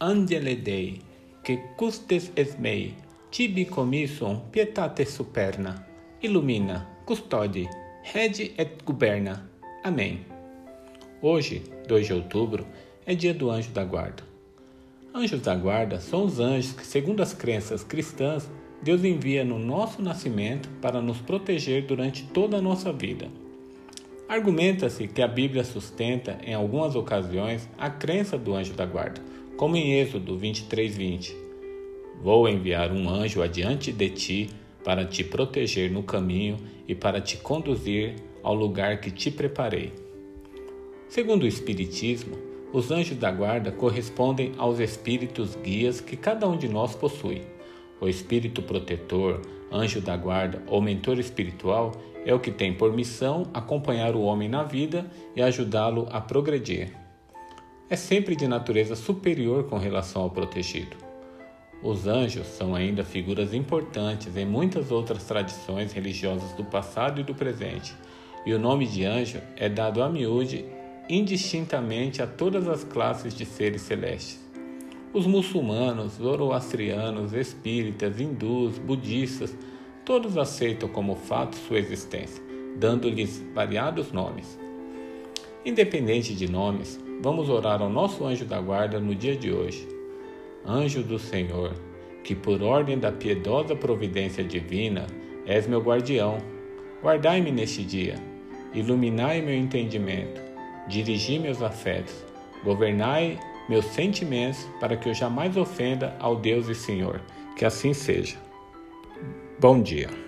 angele Dei, que custes es mei, tibi commissum pietate superna, illumina, custode, rege et guberna. Amém. Hoje, 2 de outubro, é dia do anjo da guarda. Anjos da guarda são os anjos que, segundo as crenças cristãs, Deus envia no nosso nascimento para nos proteger durante toda a nossa vida. Argumenta-se que a Bíblia sustenta, em algumas ocasiões, a crença do anjo da guarda, como em Êxodo 23:20. Vou enviar um anjo adiante de ti para te proteger no caminho e para te conduzir ao lugar que te preparei. Segundo o Espiritismo, os anjos da guarda correspondem aos espíritos guias que cada um de nós possui. O espírito protetor, anjo da guarda ou mentor espiritual é o que tem por missão acompanhar o homem na vida e ajudá-lo a progredir. É sempre de natureza superior com relação ao protegido. Os anjos são ainda figuras importantes em muitas outras tradições religiosas do passado e do presente, e o nome de anjo é dado a miúde indistintamente a todas as classes de seres celestes. Os muçulmanos, zoroastrianos, espíritas, hindus, budistas, todos aceitam como fato sua existência, dando-lhes variados nomes. Independente de nomes, vamos orar ao nosso anjo da guarda no dia de hoje. Anjo do Senhor, que por ordem da piedosa providência divina és meu guardião, guardai-me neste dia, iluminai meu entendimento dirigi meus afetos, governai meus sentimentos para que eu jamais ofenda ao Deus e Senhor. Que assim seja. Bom dia.